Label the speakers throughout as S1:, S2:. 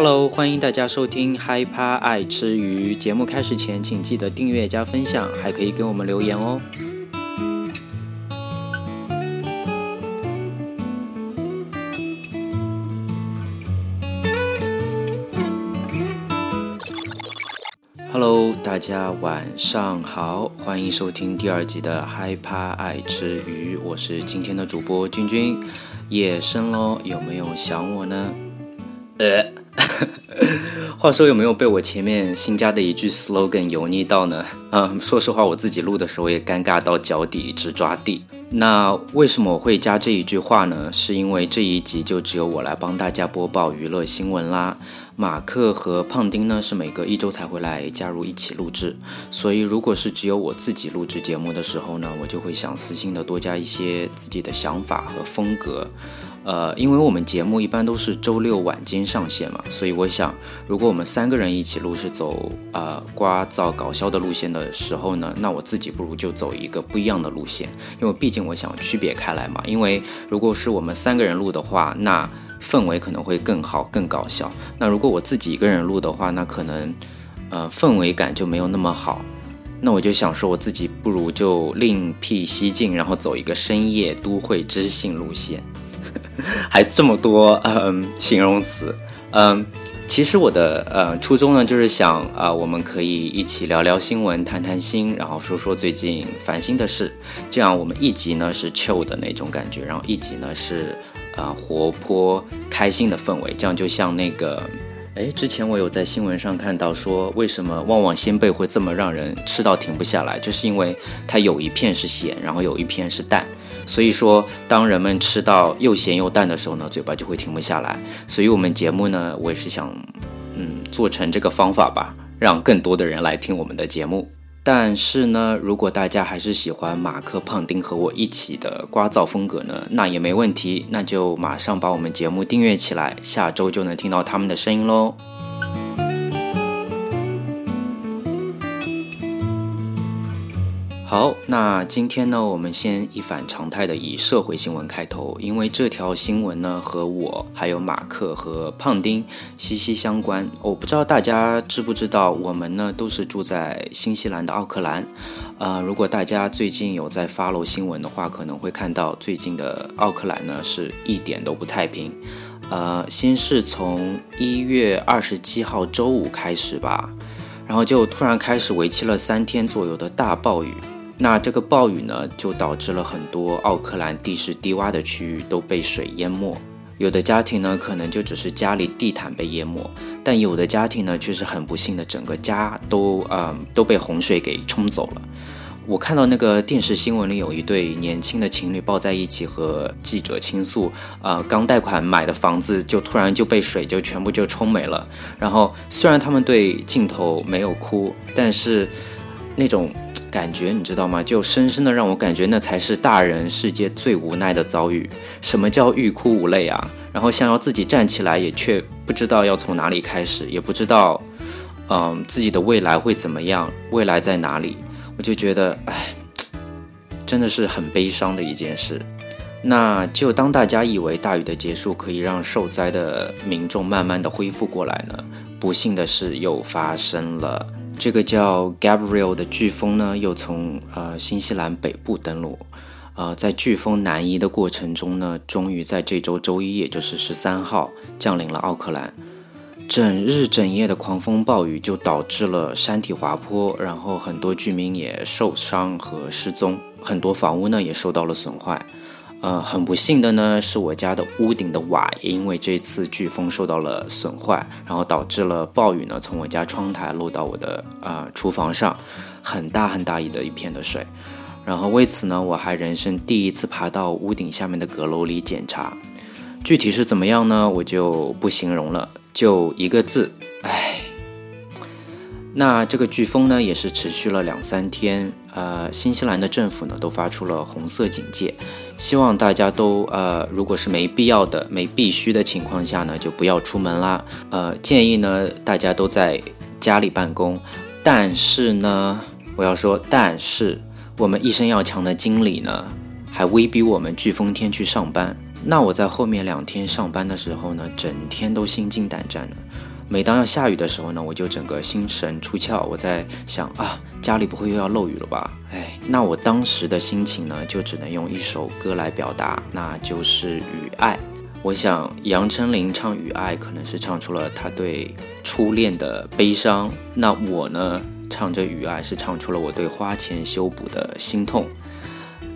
S1: Hello，欢迎大家收听嗨趴爱吃鱼。节目开始前，请记得订阅加分享，还可以给我们留言哦。Hello，大家晚上好，欢迎收听第二集的嗨趴爱吃鱼，我是今天的主播君君。夜深喽，有没有想我呢？呃。话说有没有被我前面新加的一句 slogan 油腻到呢？嗯，说实话，我自己录的时候也尴尬到脚底直抓地。那为什么我会加这一句话呢？是因为这一集就只有我来帮大家播报娱乐新闻啦。马克和胖丁呢是每隔一周才会来加入一起录制，所以如果是只有我自己录制节目的时候呢，我就会想私心的多加一些自己的想法和风格。呃，因为我们节目一般都是周六晚间上线嘛，所以我想，如果我们三个人一起录是走呃刮噪搞笑的路线的时候呢，那我自己不如就走一个不一样的路线，因为毕竟我想区别开来嘛。因为如果是我们三个人录的话，那氛围可能会更好、更搞笑。那如果我自己一个人录的话，那可能呃氛围感就没有那么好。那我就想说，我自己不如就另辟蹊径，然后走一个深夜都会知性路线。还这么多嗯形容词嗯，其实我的呃初衷呢，就是想啊，我们可以一起聊聊新闻，谈谈心，然后说说最近烦心的事。这样我们一集呢是 chill 的那种感觉，然后一集呢是啊活泼开心的氛围。这样就像那个哎，之前我有在新闻上看到说，为什么旺旺仙贝会这么让人吃到停不下来，就是因为它有一片是咸，然后有一片是淡。所以说，当人们吃到又咸又淡的时候呢，嘴巴就会停不下来。所以，我们节目呢，我也是想，嗯，做成这个方法吧，让更多的人来听我们的节目。但是呢，如果大家还是喜欢马克、胖丁和我一起的刮噪风格呢，那也没问题，那就马上把我们节目订阅起来，下周就能听到他们的声音喽。好，那今天呢，我们先一反常态的以社会新闻开头，因为这条新闻呢和我还有马克和胖丁息息相关。我不知道大家知不知道，我们呢都是住在新西兰的奥克兰。呃，如果大家最近有在 follow 新闻的话，可能会看到最近的奥克兰呢是一点都不太平。呃，先是从一月二十七号周五开始吧，然后就突然开始为期了三天左右的大暴雨。那这个暴雨呢，就导致了很多奥克兰地势低洼的区域都被水淹没。有的家庭呢，可能就只是家里地毯被淹没，但有的家庭呢，却是很不幸的，整个家都啊都被洪水给冲走了。我看到那个电视新闻里有一对年轻的情侣抱在一起和记者倾诉，啊，刚贷款买的房子就突然就被水就全部就冲没了。然后虽然他们对镜头没有哭，但是那种。感觉你知道吗？就深深的让我感觉那才是大人世界最无奈的遭遇。什么叫欲哭无泪啊？然后想要自己站起来，也却不知道要从哪里开始，也不知道，嗯，自己的未来会怎么样，未来在哪里？我就觉得，哎，真的是很悲伤的一件事。那就当大家以为大雨的结束可以让受灾的民众慢慢的恢复过来呢，不幸的事又发生了。这个叫 Gabriel 的飓风呢，又从呃新西兰北部登陆，呃，在飓风南移的过程中呢，终于在这周周一，也就是十三号降临了奥克兰。整日整夜的狂风暴雨就导致了山体滑坡，然后很多居民也受伤和失踪，很多房屋呢也受到了损坏。呃，很不幸的呢，是我家的屋顶的瓦也因为这次飓风受到了损坏，然后导致了暴雨呢从我家窗台漏到我的啊厨房上，很大很大一的一片的水。然后为此呢，我还人生第一次爬到屋顶下面的阁楼里检查，具体是怎么样呢？我就不形容了，就一个字，唉。那这个飓风呢，也是持续了两三天。呃，新西兰的政府呢，都发出了红色警戒，希望大家都呃，如果是没必要的、没必须的情况下呢，就不要出门啦。呃，建议呢，大家都在家里办公。但是呢，我要说，但是我们一生要强的经理呢，还威逼我们飓风天去上班。那我在后面两天上班的时候呢，整天都心惊胆战的。每当要下雨的时候呢，我就整个心神出窍。我在想啊，家里不会又要漏雨了吧？哎，那我当时的心情呢，就只能用一首歌来表达，那就是《雨爱》。我想杨丞琳唱《雨爱》，可能是唱出了他对初恋的悲伤。那我呢，唱着《雨爱》，是唱出了我对花钱修补的心痛。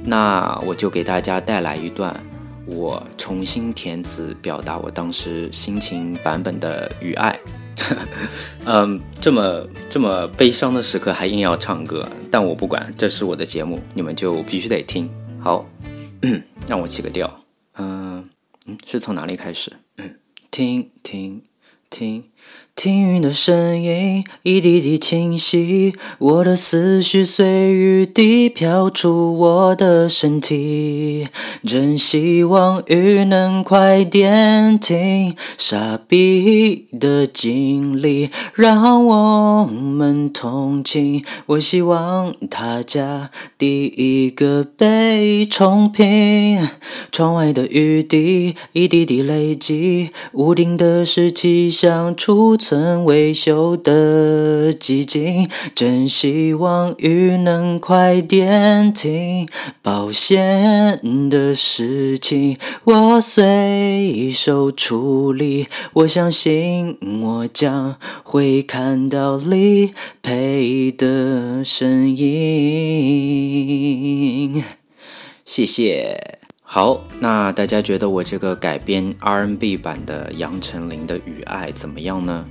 S1: 那我就给大家带来一段。我重新填词，表达我当时心情版本的《雨爱》。嗯，这么这么悲伤的时刻还硬要唱歌，但我不管，这是我的节目，你们就必须得听。好，让我起个调。嗯嗯，是从哪里开始？嗯，听听听。听雨的声音一滴滴清晰，我的思绪随雨滴飘出我的身体。真希望雨能快点停，傻逼的经历让我们同情。我希望他家第一个被冲平，窗外的雨滴一滴滴累积，屋顶的湿气像储存维修的寂静，真希望雨能快点停。保险的事情我随手处理，我相信我将会看到理赔的身影。谢谢。好，那大家觉得我这个改编 R&B 版的杨丞琳的《雨爱》怎么样呢？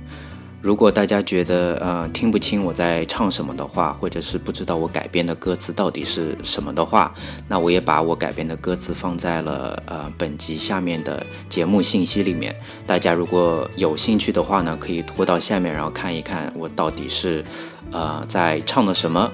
S1: 如果大家觉得呃听不清我在唱什么的话，或者是不知道我改编的歌词到底是什么的话，那我也把我改编的歌词放在了呃本集下面的节目信息里面。大家如果有兴趣的话呢，可以拖到下面，然后看一看我到底是呃在唱的什么。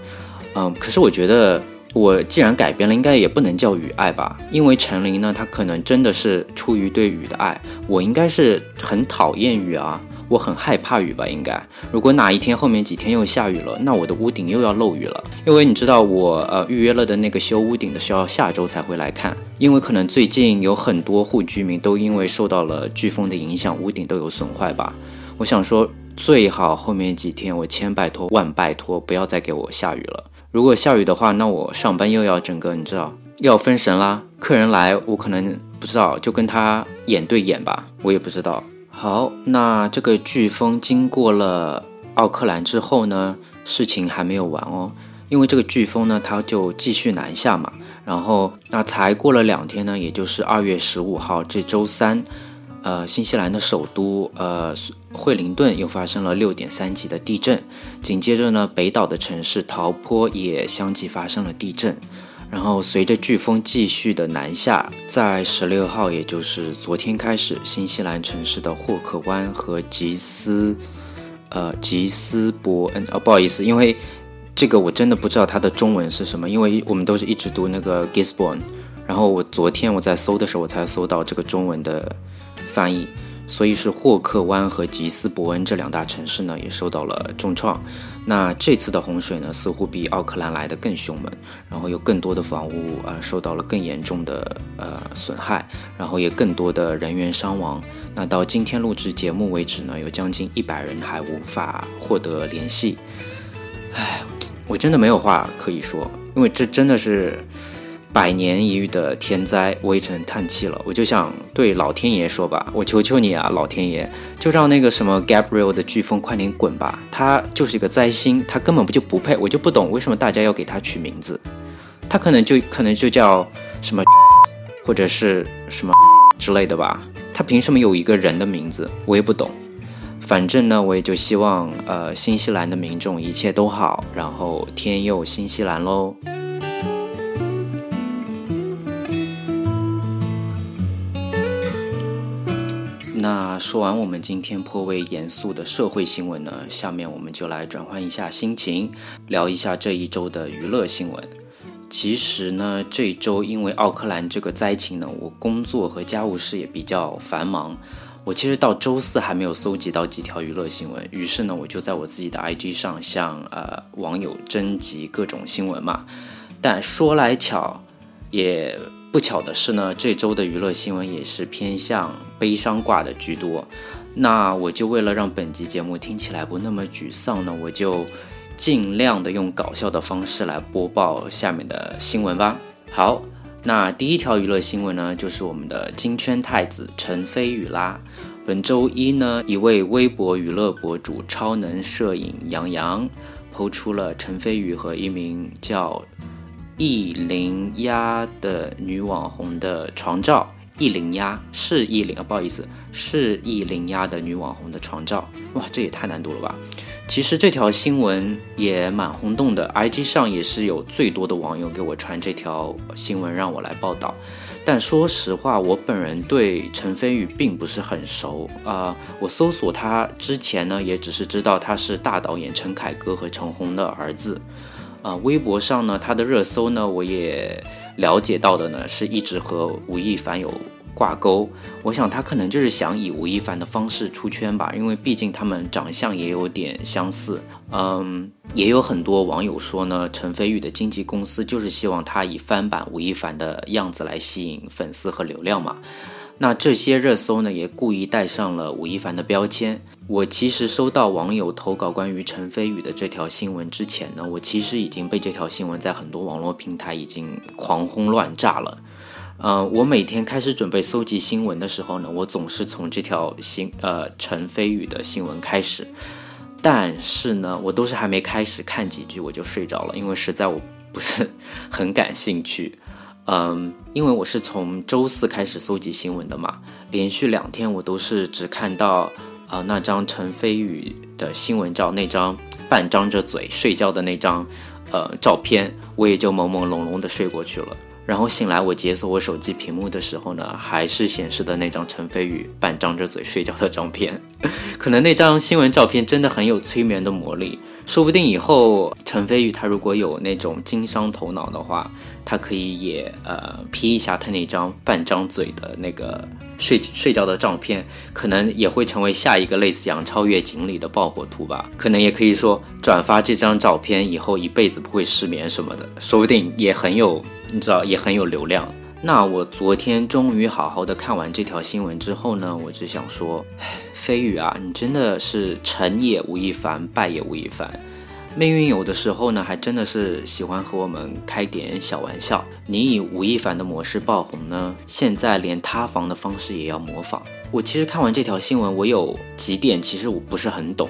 S1: 嗯，可是我觉得。我既然改编了，应该也不能叫雨爱吧？因为陈琳呢，她可能真的是出于对雨的爱。我应该是很讨厌雨啊，我很害怕雨吧？应该。如果哪一天后面几天又下雨了，那我的屋顶又要漏雨了。因为你知道，我呃预约了的那个修屋顶的是要下周才会来看。因为可能最近有很多户居民都因为受到了飓风的影响，屋顶都有损坏吧。我想说，最好后面几天我千拜托万拜托，不要再给我下雨了。如果下雨的话，那我上班又要整个，你知道，要分神啦。客人来，我可能不知道，就跟他眼对眼吧，我也不知道。好，那这个飓风经过了奥克兰之后呢，事情还没有完哦，因为这个飓风呢，它就继续南下嘛。然后，那才过了两天呢，也就是二月十五号这周三。呃，新西兰的首都呃惠灵顿又发生了六点三级的地震，紧接着呢，北岛的城市陶坡也相继发生了地震。然后随着飓风继续的南下，在十六号，也就是昨天开始，新西兰城市的霍克湾和吉斯呃吉斯伯恩哦，不好意思，因为这个我真的不知道它的中文是什么，因为我们都是一直读那个 Gisborne，然后我昨天我在搜的时候，我才搜到这个中文的。翻译，所以是霍克湾和吉斯伯恩这两大城市呢，也受到了重创。那这次的洪水呢，似乎比奥克兰来的更凶猛，然后有更多的房屋啊受到了更严重的呃损害，然后也更多的人员伤亡。那到今天录制节目为止呢，有将近一百人还无法获得联系。唉，我真的没有话可以说，因为这真的是。百年一遇的天灾，我也只能叹气了。我就想对老天爷说吧，我求求你啊，老天爷，就让那个什么 Gabriel 的飓风快点滚吧。他就是一个灾星，他根本不就不配。我就不懂为什么大家要给他取名字，他可能就可能就叫什么，或者是什么 之类的吧。他凭什么有一个人的名字？我也不懂。反正呢，我也就希望呃，新西兰的民众一切都好，然后天佑新西兰喽。那说完我们今天颇为严肃的社会新闻呢，下面我们就来转换一下心情，聊一下这一周的娱乐新闻。其实呢，这一周因为奥克兰这个灾情呢，我工作和家务事也比较繁忙。我其实到周四还没有搜集到几条娱乐新闻，于是呢，我就在我自己的 IG 上向呃网友征集各种新闻嘛。但说来巧，也不巧的是呢，这周的娱乐新闻也是偏向悲伤挂的居多。那我就为了让本集节目听起来不那么沮丧呢，我就尽量的用搞笑的方式来播报下面的新闻吧。好，那第一条娱乐新闻呢，就是我们的金圈太子陈飞宇啦。本周一呢，一位微博娱乐博主超能摄影杨洋，抛出了陈飞宇和一名叫。易林鸭的女网红的床照，易林鸭是易林啊，不好意思，是易林鸭的女网红的床照，哇，这也太难读了吧！其实这条新闻也蛮轰动的，IG 上也是有最多的网友给我传这条新闻让我来报道。但说实话，我本人对陈飞宇并不是很熟啊，我搜索他之前呢，也只是知道他是大导演陈凯歌和陈红的儿子。啊，微博上呢，他的热搜呢，我也了解到的呢，是一直和吴亦凡有挂钩。我想他可能就是想以吴亦凡的方式出圈吧，因为毕竟他们长相也有点相似。嗯，也有很多网友说呢，陈飞宇的经纪公司就是希望他以翻版吴亦凡的样子来吸引粉丝和流量嘛。那这些热搜呢，也故意带上了吴亦凡的标签。我其实收到网友投稿关于陈飞宇的这条新闻之前呢，我其实已经被这条新闻在很多网络平台已经狂轰乱炸了。呃，我每天开始准备搜集新闻的时候呢，我总是从这条新呃陈飞宇的新闻开始，但是呢，我都是还没开始看几句我就睡着了，因为实在我不是 很感兴趣。嗯，因为我是从周四开始搜集新闻的嘛，连续两天我都是只看到啊那张陈飞宇的新闻照，那张半张着嘴睡觉的那张呃照片，我也就朦朦胧胧的睡过去了。然后醒来，我解锁我手机屏幕的时候呢，还是显示的那张陈飞宇半张着嘴睡觉的照片。可能那张新闻照片真的很有催眠的魔力，说不定以后陈飞宇他如果有那种经商头脑的话，他可以也呃 P 一下他那张半张嘴的那个睡睡觉的照片，可能也会成为下一个类似杨超越锦鲤的爆火图吧。可能也可以说转发这张照片以后一辈子不会失眠什么的，说不定也很有。你知道也很有流量。那我昨天终于好好的看完这条新闻之后呢，我只想说，飞宇啊，你真的是成也吴亦凡，败也吴亦凡。命运有的时候呢，还真的是喜欢和我们开点小玩笑。你以吴亦凡的模式爆红呢，现在连塌房的方式也要模仿。我其实看完这条新闻，我有几点其实我不是很懂。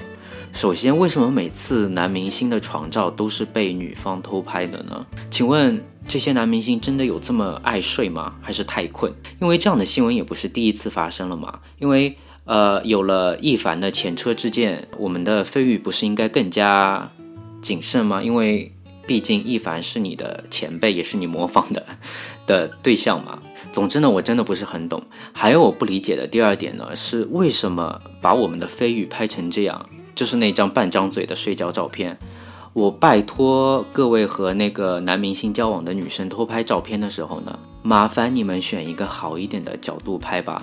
S1: 首先，为什么每次男明星的床照都是被女方偷拍的呢？请问？这些男明星真的有这么爱睡吗？还是太困？因为这样的新闻也不是第一次发生了嘛。因为呃，有了易凡的前车之鉴，我们的飞宇不是应该更加谨慎吗？因为毕竟易凡是你的前辈，也是你模仿的的 对象嘛。总之呢，我真的不是很懂。还有我不理解的第二点呢，是为什么把我们的飞宇拍成这样，就是那张半张嘴的睡觉照片。我拜托各位和那个男明星交往的女生偷拍照片的时候呢，麻烦你们选一个好一点的角度拍吧。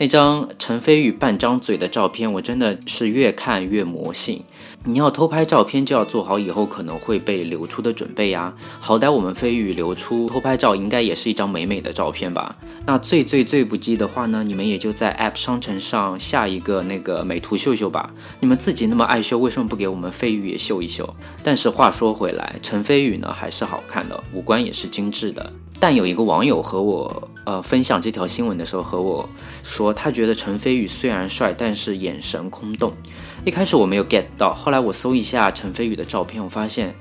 S1: 那张陈飞宇半张嘴的照片，我真的是越看越魔性。你要偷拍照片，就要做好以后可能会被流出的准备呀。好歹我们飞宇流出偷拍照，应该也是一张美美的照片吧？那最最最不济的话呢，你们也就在 App 商城上下一个那个美图秀秀吧。你们自己那么爱秀，为什么不给我们飞宇也秀一秀？但是话说回来，陈飞宇呢还是好看的，五官也是精致的。但有一个网友和我呃分享这条新闻的时候和我说，他觉得陈飞宇虽然帅，但是眼神空洞。一开始我没有 get 到，后来我搜一下陈飞宇的照片，我发现，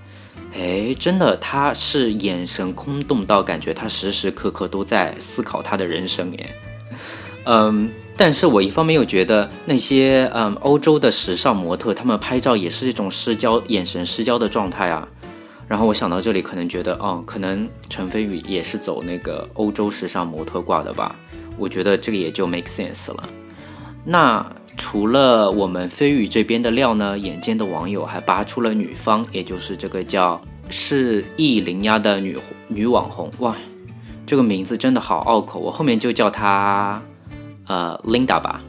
S1: 哎，真的他是眼神空洞到感觉他时时刻刻都在思考他的人生耶。嗯，但是我一方面又觉得那些嗯欧洲的时尚模特，他们拍照也是一种失焦、眼神失焦的状态啊。然后我想到这里，可能觉得，哦，可能陈飞宇也是走那个欧洲时尚模特挂的吧。我觉得这个也就 make sense 了。那除了我们飞宇这边的料呢，眼尖的网友还扒出了女方，也就是这个叫是意林呀的女女网红。哇，这个名字真的好拗口，我后面就叫她呃 Linda 吧，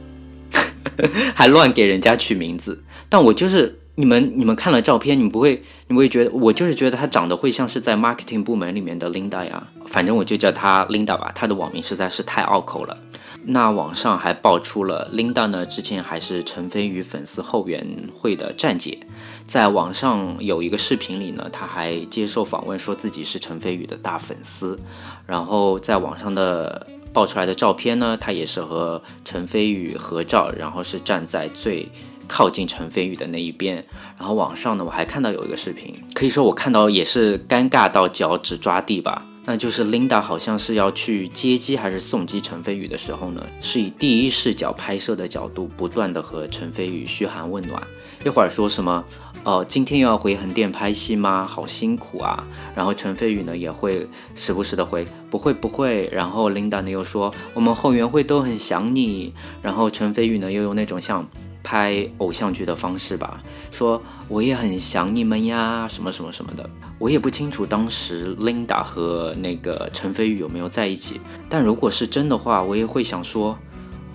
S1: 还乱给人家取名字。但我就是。你们你们看了照片，你不会你不会觉得我就是觉得她长得会像是在 marketing 部门里面的 Linda 呀，反正我就叫她 Linda 吧，她的网名实在是太拗口了。那网上还爆出了 Linda 呢，之前还是陈飞宇粉丝后援会的站姐，在网上有一个视频里呢，她还接受访问，说自己是陈飞宇的大粉丝。然后在网上的爆出来的照片呢，她也是和陈飞宇合照，然后是站在最靠近陈飞宇的那一边。然后网上呢，我还看到有一个视频，可以说我看到也是尴尬到脚趾抓地吧。那就是 Linda 好像是要去接机还是送机陈飞宇的时候呢，是以第一视角拍摄的角度，不断的和陈飞宇嘘寒问暖。一会儿说什么，哦，今天又要回横店拍戏吗？好辛苦啊。然后陈飞宇呢也会时不时的回，不会不会。然后 Linda 呢又说，我们后援会都很想你。然后陈飞宇呢又用那种像。拍偶像剧的方式吧，说我也很想你们呀，什么什么什么的，我也不清楚当时 Linda 和那个陈飞宇有没有在一起，但如果是真的话，我也会想说，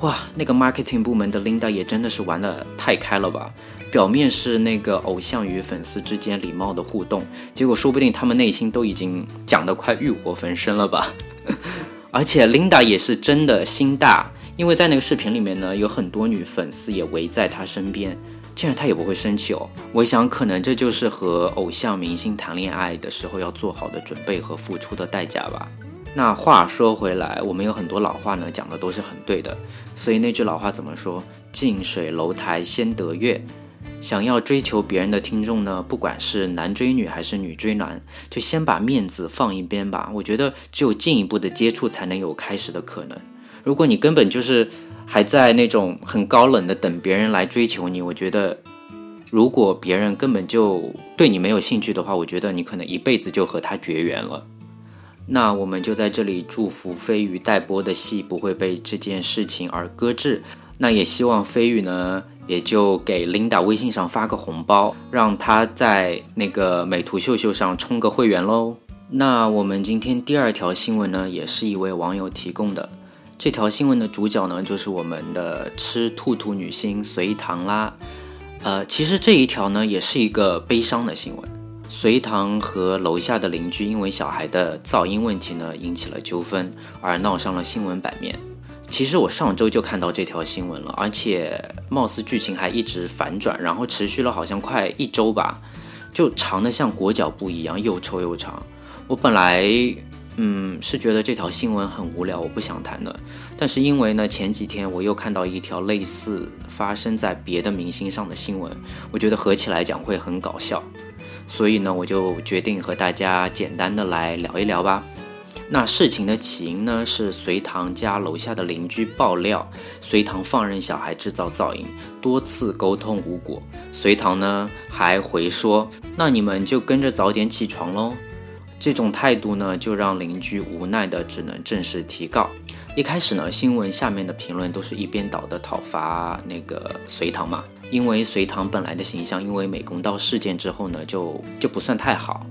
S1: 哇，那个 marketing 部门的 Linda 也真的是玩的太开了吧，表面是那个偶像与粉丝之间礼貌的互动，结果说不定他们内心都已经讲得快欲火焚身了吧，而且 Linda 也是真的心大。因为在那个视频里面呢，有很多女粉丝也围在他身边，竟然他也不会生气哦。我想，可能这就是和偶像明星谈恋爱的时候要做好的准备和付出的代价吧。那话说回来，我们有很多老话呢，讲的都是很对的。所以那句老话怎么说？近水楼台先得月。想要追求别人的听众呢，不管是男追女还是女追男，就先把面子放一边吧。我觉得只有进一步的接触，才能有开始的可能。如果你根本就是还在那种很高冷的等别人来追求你，我觉得，如果别人根本就对你没有兴趣的话，我觉得你可能一辈子就和他绝缘了。那我们就在这里祝福飞鱼待播的戏不会被这件事情而搁置。那也希望飞宇呢，也就给 Linda 微信上发个红包，让他在那个美图秀秀上充个会员喽。那我们今天第二条新闻呢，也是一位网友提供的。这条新闻的主角呢，就是我们的吃兔兔女星隋唐啦。呃，其实这一条呢，也是一个悲伤的新闻。隋唐和楼下的邻居因为小孩的噪音问题呢，引起了纠纷，而闹上了新闻版面。其实我上周就看到这条新闻了，而且貌似剧情还一直反转，然后持续了好像快一周吧，就长的像裹脚布一样，又臭又长。我本来。嗯，是觉得这条新闻很无聊，我不想谈的。但是因为呢，前几天我又看到一条类似发生在别的明星上的新闻，我觉得合起来讲会很搞笑，所以呢，我就决定和大家简单的来聊一聊吧。那事情的起因呢，是隋唐家楼下的邻居爆料，隋唐放任小孩制造噪音，多次沟通无果。隋唐呢还回说，那你们就跟着早点起床喽。这种态度呢，就让邻居无奈的只能正式提告。一开始呢，新闻下面的评论都是一边倒的讨伐那个隋唐嘛，因为隋唐本来的形象，因为美工刀事件之后呢，就就不算太好。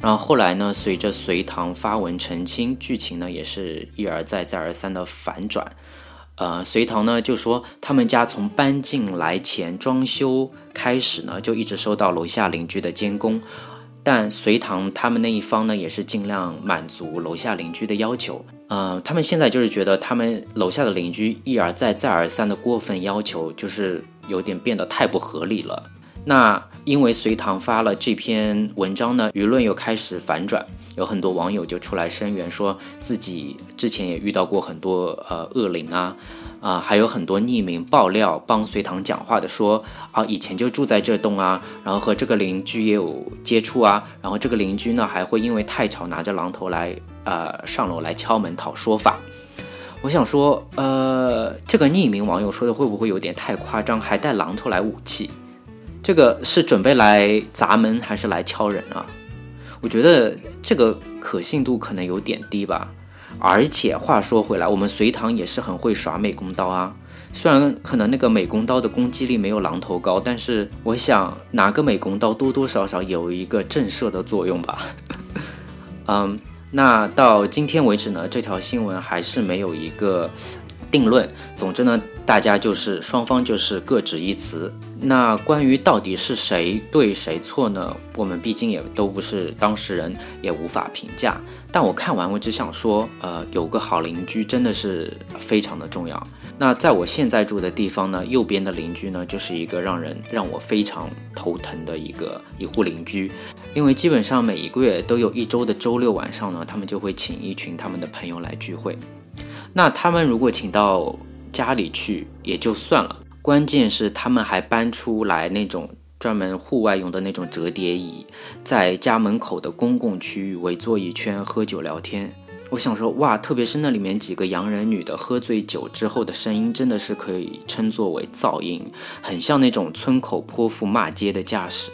S1: 然后后来呢，随着隋唐发文澄清，剧情呢也是一而再再而三的反转。呃，隋唐呢就说他们家从搬进来前装修开始呢，就一直受到楼下邻居的监工。但隋唐他们那一方呢，也是尽量满足楼下邻居的要求。呃，他们现在就是觉得他们楼下的邻居一而再、再而三的过分要求，就是有点变得太不合理了。那因为隋唐发了这篇文章呢，舆论又开始反转，有很多网友就出来声援，说自己之前也遇到过很多呃恶灵啊。啊，还有很多匿名爆料帮隋唐讲话的，说啊，以前就住在这栋啊，然后和这个邻居也有接触啊，然后这个邻居呢还会因为太吵拿着榔头来，呃，上楼来敲门讨说法。我想说，呃，这个匿名网友说的会不会有点太夸张，还带榔头来武器？这个是准备来砸门还是来敲人啊？我觉得这个可信度可能有点低吧。而且话说回来，我们隋唐也是很会耍美工刀啊。虽然可能那个美工刀的攻击力没有榔头高，但是我想拿个美工刀多多少少有一个震慑的作用吧。嗯，那到今天为止呢，这条新闻还是没有一个定论。总之呢，大家就是双方就是各执一词。那关于到底是谁对谁错呢？我们毕竟也都不是当事人，也无法评价。但我看完，我只想说，呃，有个好邻居真的是非常的重要。那在我现在住的地方呢，右边的邻居呢，就是一个让人让我非常头疼的一个一户邻居，因为基本上每一个月都有一周的周六晚上呢，他们就会请一群他们的朋友来聚会。那他们如果请到家里去也就算了。关键是他们还搬出来那种专门户外用的那种折叠椅，在家门口的公共区域围坐一圈喝酒聊天。我想说，哇，特别是那里面几个洋人女的喝醉酒之后的声音，真的是可以称作为噪音，很像那种村口泼妇骂街的架势。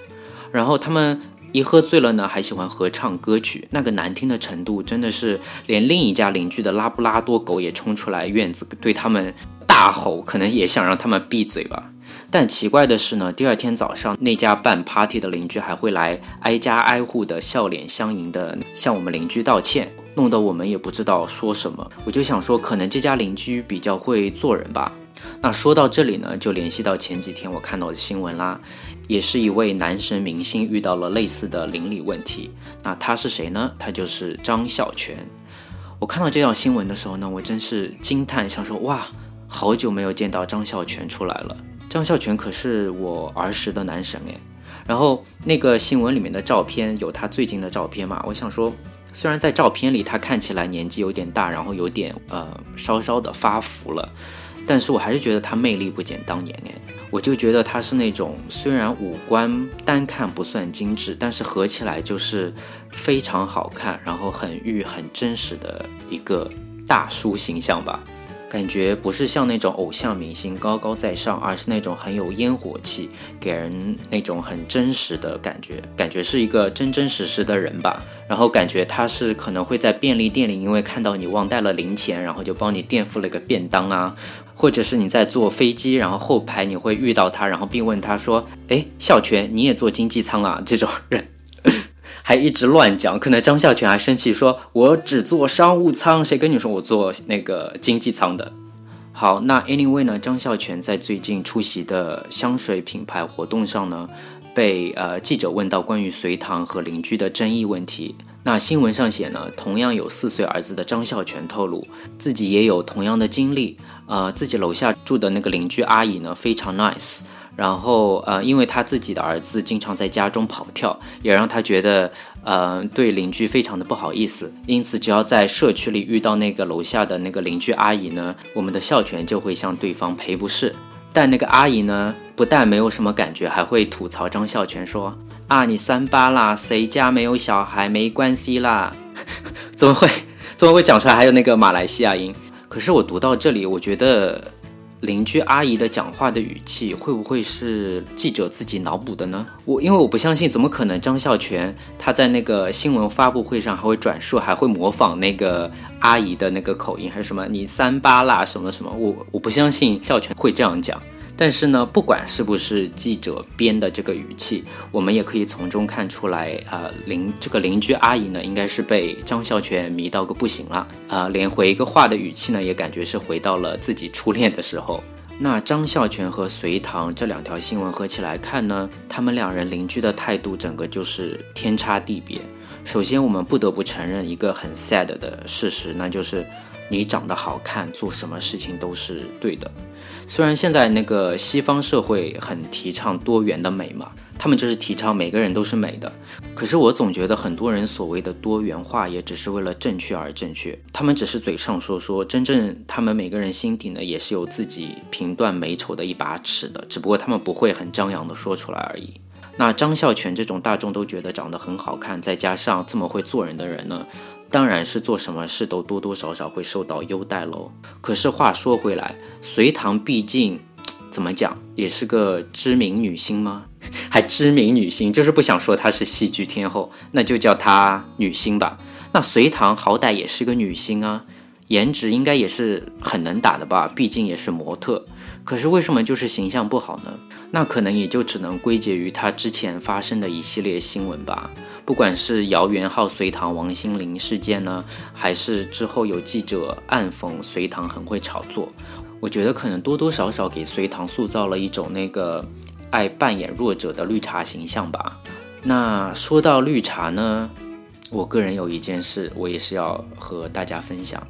S1: 然后他们一喝醉了呢，还喜欢合唱歌曲，那个难听的程度，真的是连另一家邻居的拉布拉多狗也冲出来院子对他们。大吼，可能也想让他们闭嘴吧。但奇怪的是呢，第二天早上那家办 party 的邻居还会来挨家挨户的笑脸相迎的向我们邻居道歉，弄得我们也不知道说什么。我就想说，可能这家邻居比较会做人吧。那说到这里呢，就联系到前几天我看到的新闻啦，也是一位男神明星遇到了类似的邻里问题。那他是谁呢？他就是张孝全。我看到这条新闻的时候呢，我真是惊叹，想说哇。好久没有见到张孝全出来了。张孝全可是我儿时的男神诶。然后那个新闻里面的照片有他最近的照片嘛？我想说，虽然在照片里他看起来年纪有点大，然后有点呃稍稍的发福了，但是我还是觉得他魅力不减当年诶。我就觉得他是那种虽然五官单看不算精致，但是合起来就是非常好看，然后很玉很真实的一个大叔形象吧。感觉不是像那种偶像明星高高在上，而是那种很有烟火气，给人那种很真实的感觉，感觉是一个真真实实的人吧。然后感觉他是可能会在便利店里，因为看到你忘带了零钱，然后就帮你垫付了个便当啊，或者是你在坐飞机，然后后排你会遇到他，然后并问他说：“哎，孝全，你也坐经济舱啊？”这种人。还一直乱讲，可能张孝全还生气说：“我只坐商务舱，谁跟你说我坐那个经济舱的？”好，那 anyway 呢？张孝全在最近出席的香水品牌活动上呢，被呃记者问到关于隋唐和邻居的争议问题。那新闻上写呢，同样有四岁儿子的张孝全透露，自己也有同样的经历。呃，自己楼下住的那个邻居阿姨呢，非常 nice。然后，呃，因为他自己的儿子经常在家中跑跳，也让他觉得，呃，对邻居非常的不好意思。因此，只要在社区里遇到那个楼下的那个邻居阿姨呢，我们的孝全就会向对方赔不是。但那个阿姨呢，不但没有什么感觉，还会吐槽张孝全说：“啊，你三八啦，谁家没有小孩？没关系啦。”怎么会？怎么会讲出来还有那个马来西亚音？可是我读到这里，我觉得。邻居阿姨的讲话的语气会不会是记者自己脑补的呢？我因为我不相信，怎么可能张孝全他在那个新闻发布会上还会转述，还会模仿那个阿姨的那个口音，还是什么你三八啦什么什么？我我不相信孝全会这样讲。但是呢，不管是不是记者编的这个语气，我们也可以从中看出来，呃，邻这个邻居阿姨呢，应该是被张孝全迷到个不行了，啊，连回一个话的语气呢，也感觉是回到了自己初恋的时候。那张孝全和隋唐这两条新闻合起来看呢，他们两人邻居的态度，整个就是天差地别。首先，我们不得不承认一个很 sad 的事实，那就是你长得好看，做什么事情都是对的。虽然现在那个西方社会很提倡多元的美嘛，他们就是提倡每个人都是美的。可是我总觉得很多人所谓的多元化，也只是为了正确而正确。他们只是嘴上说说，真正他们每个人心底呢，也是有自己评断美丑的一把尺的，只不过他们不会很张扬的说出来而已。那张孝全这种大众都觉得长得很好看，再加上这么会做人的人呢？当然是做什么事都多多少少会受到优待喽。可是话说回来，隋唐毕竟怎么讲也是个知名女星吗？还知名女星，就是不想说她是戏剧天后，那就叫她女星吧。那隋唐好歹也是个女星啊，颜值应该也是很能打的吧？毕竟也是模特。可是为什么就是形象不好呢？那可能也就只能归结于他之前发生的一系列新闻吧。不管是姚元浩隋唐王心凌事件呢，还是之后有记者暗讽隋唐很会炒作，我觉得可能多多少少给隋唐塑造了一种那个爱扮演弱者的绿茶形象吧。那说到绿茶呢，我个人有一件事，我也是要和大家分享。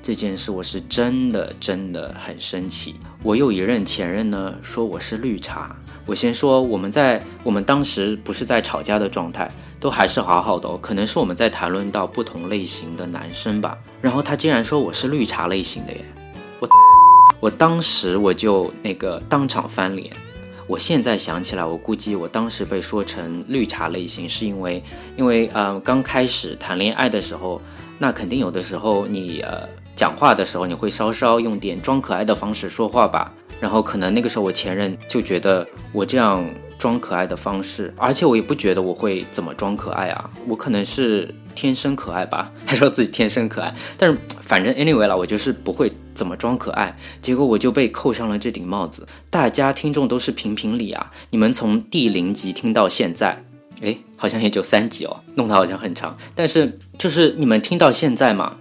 S1: 这件事我是真的真的很生气。我有一任前任呢，说我是绿茶。我先说，我们在我们当时不是在吵架的状态，都还是好好的哦。可能是我们在谈论到不同类型的男生吧。然后他竟然说我是绿茶类型的耶！我 我当时我就那个当场翻脸。我现在想起来，我估计我当时被说成绿茶类型，是因为因为呃刚开始谈恋爱的时候，那肯定有的时候你呃。讲话的时候，你会稍稍用点装可爱的方式说话吧？然后可能那个时候我前任就觉得我这样装可爱的方式，而且我也不觉得我会怎么装可爱啊，我可能是天生可爱吧？他说自己天生可爱，但是反正 anyway 了，我就是不会怎么装可爱。结果我就被扣上了这顶帽子。大家听众都是评评理啊！你们从第零集听到现在，诶，好像也就三集哦，弄得好像很长，但是就是你们听到现在嘛。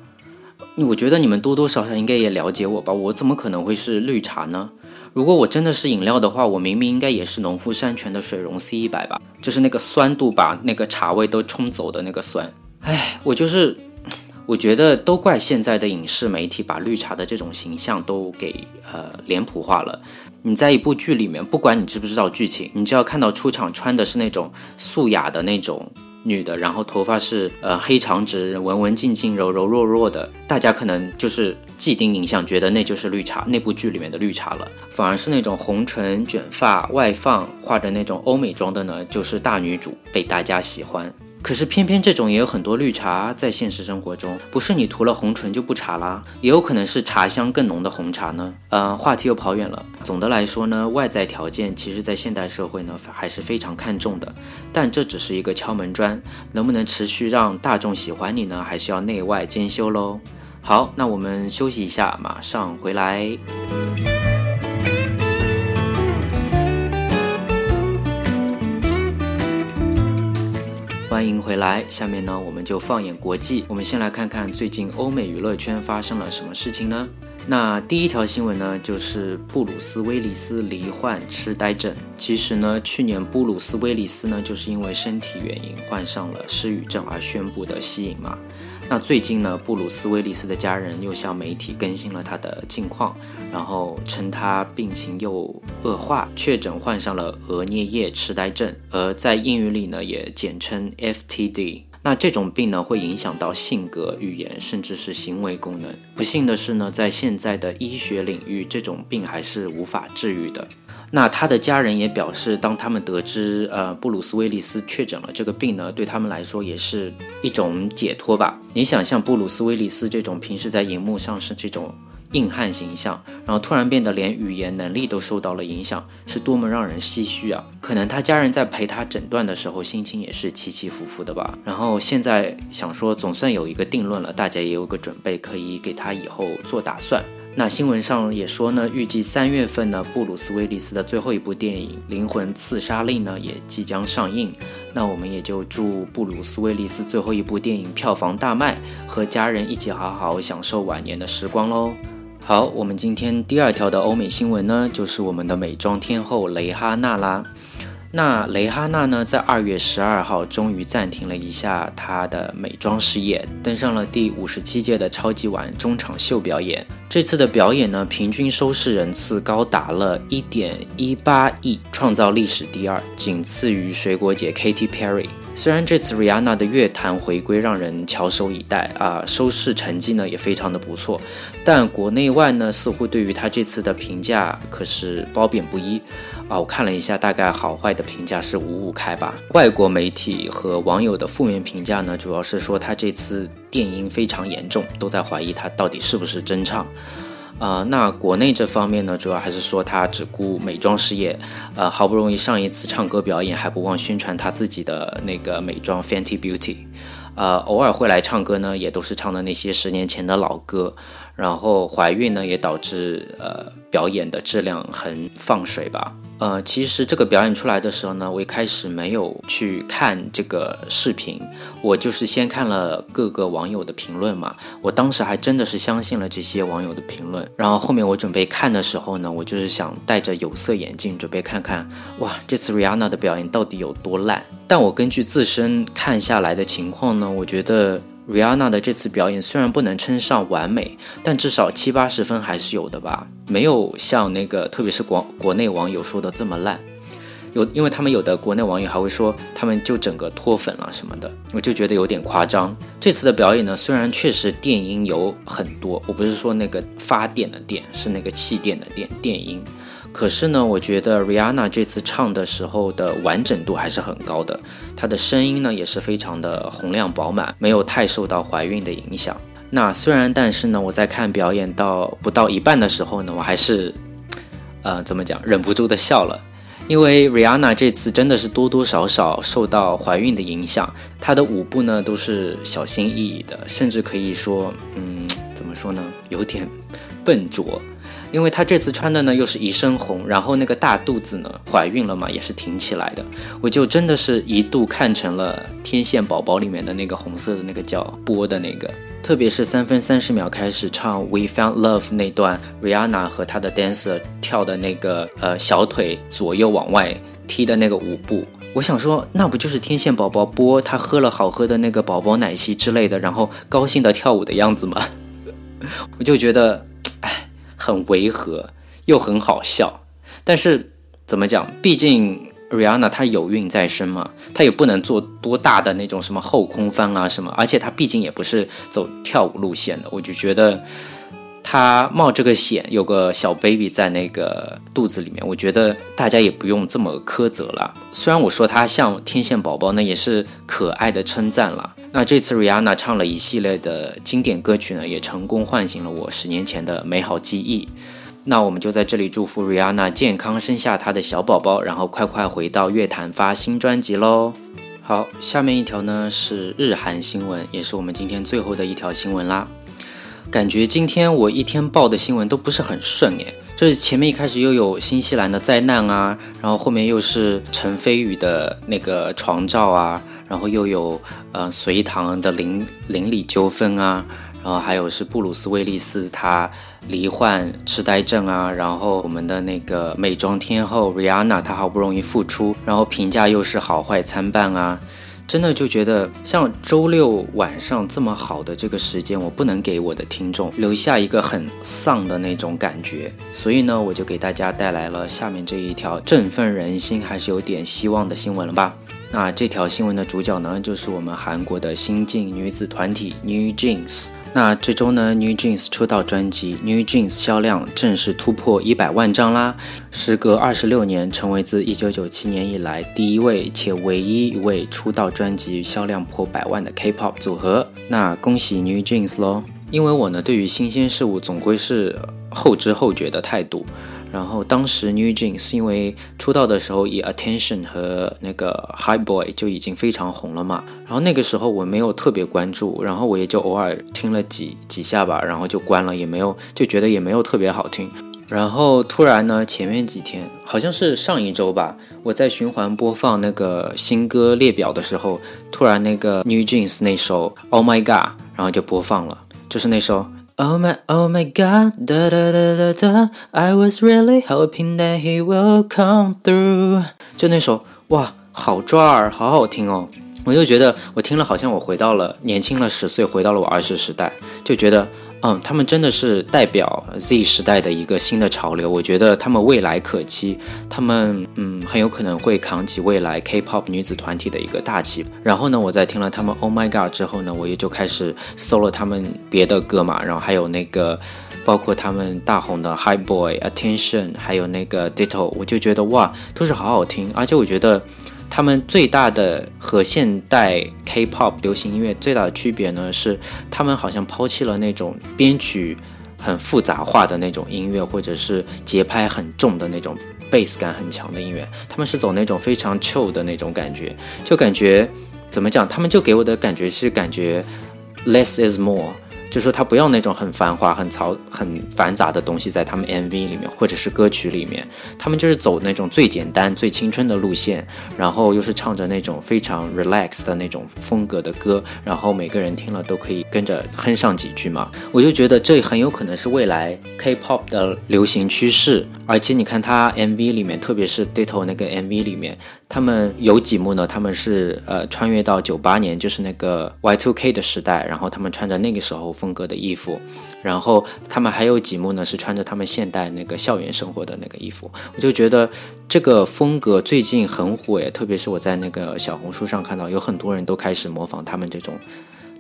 S1: 我觉得你们多多少少应该也了解我吧，我怎么可能会是绿茶呢？如果我真的是饮料的话，我明明应该也是农夫山泉的水溶 C 一百吧，就是那个酸度把那个茶味都冲走的那个酸。唉，我就是，我觉得都怪现在的影视媒体把绿茶的这种形象都给呃脸谱化了。你在一部剧里面，不管你知不知道剧情，你只要看到出场穿的是那种素雅的那种。女的，然后头发是呃黑长直，文文静静，柔柔弱弱的，大家可能就是既定印象，觉得那就是绿茶，那部剧里面的绿茶了。反而是那种红唇卷发外放，画着那种欧美妆的呢，就是大女主，被大家喜欢。可是偏偏这种也有很多绿茶，在现实生活中，不是你涂了红唇就不茶啦，也有可能是茶香更浓的红茶呢。呃，话题又跑远了。总的来说呢，外在条件其实在现代社会呢还是非常看重的，但这只是一个敲门砖，能不能持续让大众喜欢你呢，还是要内外兼修喽。好，那我们休息一下，马上回来。欢迎回来，下面呢我们就放眼国际。我们先来看看最近欧美娱乐圈发生了什么事情呢？那第一条新闻呢，就是布鲁斯威利斯罹患痴呆症。其实呢，去年布鲁斯威利斯呢就是因为身体原因患上了失语症而宣布的吸引嘛。那最近呢，布鲁斯威利斯的家人又向媒体更新了他的近况，然后称他病情又恶化，确诊患上了额颞叶痴呆症，而在英语里呢也简称 FTD。那这种病呢会影响到性格、语言，甚至是行为功能。不幸的是呢，在现在的医学领域，这种病还是无法治愈的。那他的家人也表示，当他们得知呃布鲁斯威利斯确诊了这个病呢，对他们来说也是一种解脱吧。你想像布鲁斯威利斯这种平时在荧幕上是这种硬汉形象，然后突然变得连语言能力都受到了影响，是多么让人唏嘘啊！可能他家人在陪他诊断的时候，心情也是起起伏伏的吧。然后现在想说，总算有一个定论了，大家也有个准备，可以给他以后做打算。那新闻上也说呢，预计三月份呢，布鲁斯威利斯的最后一部电影《灵魂刺杀令》呢也即将上映。那我们也就祝布鲁斯威利斯最后一部电影票房大卖，和家人一起好好享受晚年的时光喽。好，我们今天第二条的欧美新闻呢，就是我们的美妆天后蕾哈娜啦。那蕾哈娜呢，在二月十二号终于暂停了一下她的美妆事业，登上了第五十七届的超级碗中场秀表演。这次的表演呢，平均收视人次高达了一点一八亿，创造历史第二，仅次于水果姐 Katy Perry。虽然这次 Rihanna 的乐坛回归让人翘首以待啊，收视成绩呢也非常的不错，但国内外呢似乎对于她这次的评价可是褒贬不一啊。我看了一下，大概好坏的评价是五五开吧。外国媒体和网友的负面评价呢，主要是说她这次电音非常严重，都在怀疑她到底是不是真唱。啊，那国内这方面呢，主要还是说他只顾美妆事业，呃，好不容易上一次唱歌表演，还不忘宣传他自己的那个美妆 Fenty Beauty，呃，偶尔会来唱歌呢，也都是唱的那些十年前的老歌。然后怀孕呢，也导致呃表演的质量很放水吧。呃，其实这个表演出来的时候呢，我一开始没有去看这个视频，我就是先看了各个网友的评论嘛。我当时还真的是相信了这些网友的评论。然后后面我准备看的时候呢，我就是想戴着有色眼镜准备看看，哇，这次 Rihanna 的表演到底有多烂？但我根据自身看下来的情况呢，我觉得。Rihanna 的这次表演虽然不能称上完美，但至少七八十分还是有的吧，没有像那个特别是国国内网友说的这么烂。有，因为他们有的国内网友还会说他们就整个脱粉了什么的，我就觉得有点夸张。这次的表演呢，虽然确实电音有很多，我不是说那个发电的电，是那个气垫的电电音。可是呢，我觉得 Rihanna 这次唱的时候的完整度还是很高的，她的声音呢也是非常的洪亮饱满，没有太受到怀孕的影响。那虽然，但是呢，我在看表演到不到一半的时候呢，我还是，呃，怎么讲，忍不住的笑了，因为 Rihanna 这次真的是多多少少受到怀孕的影响，她的舞步呢都是小心翼翼的，甚至可以说，嗯，怎么说呢，有点笨拙。因为她这次穿的呢又是一身红，然后那个大肚子呢怀孕了嘛，也是挺起来的，我就真的是一度看成了天线宝宝里面的那个红色的那个叫波的那个，特别是三分三十秒开始唱 We Found Love 那段，Rihanna 和她的 dancer 跳的那个呃小腿左右往外踢的那个舞步，我想说那不就是天线宝宝波他喝了好喝的那个宝宝奶昔之类的，然后高兴的跳舞的样子吗？我就觉得。很违和又很好笑，但是怎么讲？毕竟 Rihanna 她有孕在身嘛，她也不能做多大的那种什么后空翻啊什么，而且她毕竟也不是走跳舞路线的，我就觉得她冒这个险，有个小 baby 在那个肚子里面，我觉得大家也不用这么苛责了。虽然我说她像天线宝宝，那也是可爱的称赞了。那这次 Rihanna 唱了一系列的经典歌曲呢，也成功唤醒了我十年前的美好记忆。那我们就在这里祝福 Rihanna 健康生下她的小宝宝，然后快快回到乐坛发新专辑喽。好，下面一条呢是日韩新闻，也是我们今天最后的一条新闻啦。感觉今天我一天报的新闻都不是很顺诶，就是前面一开始又有新西兰的灾难啊，然后后面又是陈飞宇的那个床照啊。然后又有呃隋唐的邻邻里纠纷啊，然后还有是布鲁斯威利斯他罹患痴呆症啊，然后我们的那个美妆天后 Rihanna 她好不容易复出，然后评价又是好坏参半啊，真的就觉得像周六晚上这么好的这个时间，我不能给我的听众留下一个很丧的那种感觉，所以呢，我就给大家带来了下面这一条振奋人心还是有点希望的新闻了吧。那这条新闻的主角呢，就是我们韩国的新晋女子团体 New Jeans。那这周呢，New Jeans 出道专辑 New Jeans 销量正式突破一百万张啦，时隔二十六年，成为自一九九七年以来第一位且唯一一位出道专辑销量破百万的 K-pop 组合。那恭喜 New Jeans 喽！因为我呢，对于新鲜事物总归是后知后觉的态度。然后当时 New Jeans 因为出道的时候以 Attention 和那个 High Boy 就已经非常红了嘛。然后那个时候我没有特别关注，然后我也就偶尔听了几几下吧，然后就关了，也没有就觉得也没有特别好听。然后突然呢，前面几天好像是上一周吧，我在循环播放那个新歌列表的时候，突然那个 New Jeans 那首 Oh My God，然后就播放了，就是那首。Oh my, oh my God, da da da da da. I was really hoping that he will come through. 就那首，哇，好抓耳，好好听哦！我就觉得我听了，好像我回到了年轻了十岁，回到了我儿时时代，就觉得。嗯，他们真的是代表 Z 时代的一个新的潮流，我觉得他们未来可期，他们嗯很有可能会扛起未来 K-pop 女子团体的一个大旗。然后呢，我在听了他们 Oh My God 之后呢，我也就开始搜了他们别的歌嘛，然后还有那个包括他们大红的 High Boy Attention，还有那个 Ditto，我就觉得哇，都是好好听，而且我觉得。他们最大的和现代 K-pop 流行音乐最大的区别呢，是他们好像抛弃了那种编曲很复杂化的那种音乐，或者是节拍很重的那种 bass 感很强的音乐，他们是走那种非常 chill 的那种感觉，就感觉怎么讲？他们就给我的感觉是感觉 less is more。就说他不要那种很繁华、很嘈、很繁杂的东西在他们 MV 里面或者是歌曲里面，他们就是走那种最简单、最青春的路线，然后又是唱着那种非常 relax 的那种风格的歌，然后每个人听了都可以跟着哼上几句嘛。我就觉得这很有可能是未来 K-pop 的流行趋势。而且你看他 MV 里面，特别是 Ditto 那个 MV 里面，他们有几幕呢？他们是呃穿越到九八年，就是那个 Y2K 的时代，然后他们穿着那个时候风格的衣服，然后他们还有几幕呢是穿着他们现代那个校园生活的那个衣服。我就觉得这个风格最近很火耶，特别是我在那个小红书上看到有很多人都开始模仿他们这种。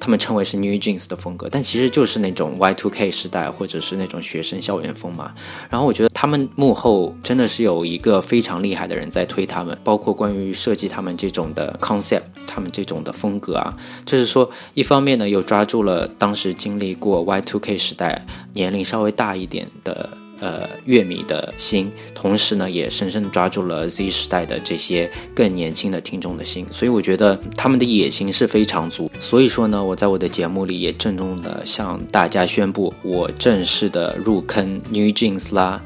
S1: 他们称为是 New Jeans 的风格，但其实就是那种 Y2K 时代或者是那种学生校园风嘛。然后我觉得他们幕后真的是有一个非常厉害的人在推他们，包括关于设计他们这种的 concept，他们这种的风格啊，就是说一方面呢又抓住了当时经历过 Y2K 时代年龄稍微大一点的。呃，乐迷的心，同时呢，也深深抓住了 Z 时代的这些更年轻的听众的心，所以我觉得他们的野心是非常足。所以说呢，我在我的节目里也郑重的向大家宣布，我正式的入坑 New Jeans 啦。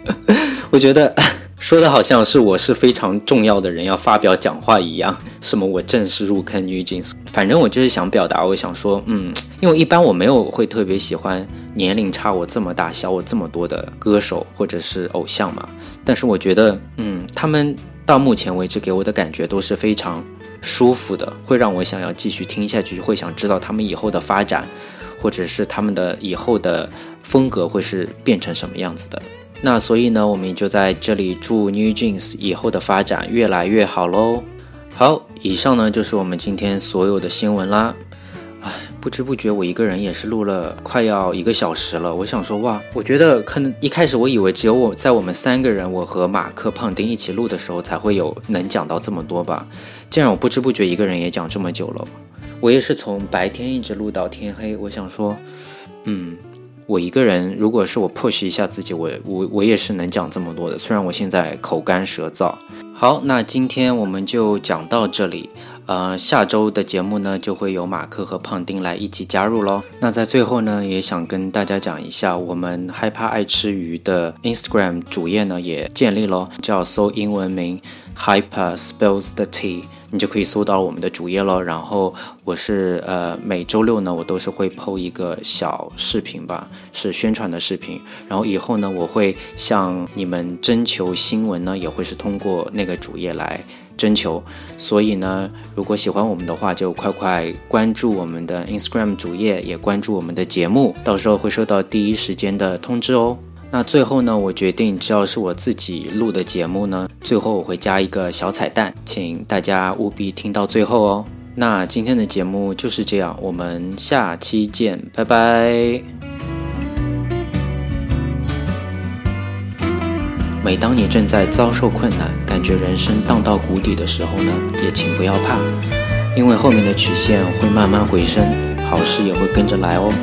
S1: 我觉得。说的好像是我是非常重要的人要发表讲话一样，什么我正式入坑 New Jeans，反正我就是想表达，我想说，嗯，因为一般我没有会特别喜欢年龄差我这么大、小我这么多的歌手或者是偶像嘛，但是我觉得，嗯，他们到目前为止给我的感觉都是非常舒服的，会让我想要继续听下去，会想知道他们以后的发展，或者是他们的以后的风格会是变成什么样子的。那所以呢，我们就在这里祝 New Jeans 以后的发展越来越好喽。好，以上呢就是我们今天所有的新闻啦。哎，不知不觉我一个人也是录了快要一个小时了。我想说，哇，我觉得可能一开始我以为只有我在我们三个人，我和马克、胖丁一起录的时候才会有能讲到这么多吧。竟然我不知不觉一个人也讲这么久了。我也是从白天一直录到天黑。我想说，嗯。我一个人，如果是我 push 一下自己，我我我也是能讲这么多的。虽然我现在口干舌燥。好，那今天我们就讲到这里。呃，下周的节目呢，就会有马克和胖丁来一起加入喽。那在最后呢，也想跟大家讲一下，我们害怕爱吃鱼的 Instagram 主页呢也建立喽，叫搜英文名 Hyper Spills the Tea。你就可以搜到我们的主页了。然后我是呃每周六呢，我都是会 PO 一个小视频吧，是宣传的视频。然后以后呢，我会向你们征求新闻呢，也会是通过那个主页来征求。所以呢，如果喜欢我们的话，就快快关注我们的 Instagram 主页，也关注我们的节目，到时候会收到第一时间的通知哦。那最后呢，我决定，只要是我自己录的节目呢，最后我会加一个小彩蛋，请大家务必听到最后哦。那今天的节目就是这样，我们下期见，拜拜。每当你正在遭受困难，感觉人生荡到谷底的时候呢，也请不要怕，因为后面的曲线会慢慢回升，好事也会跟着来哦。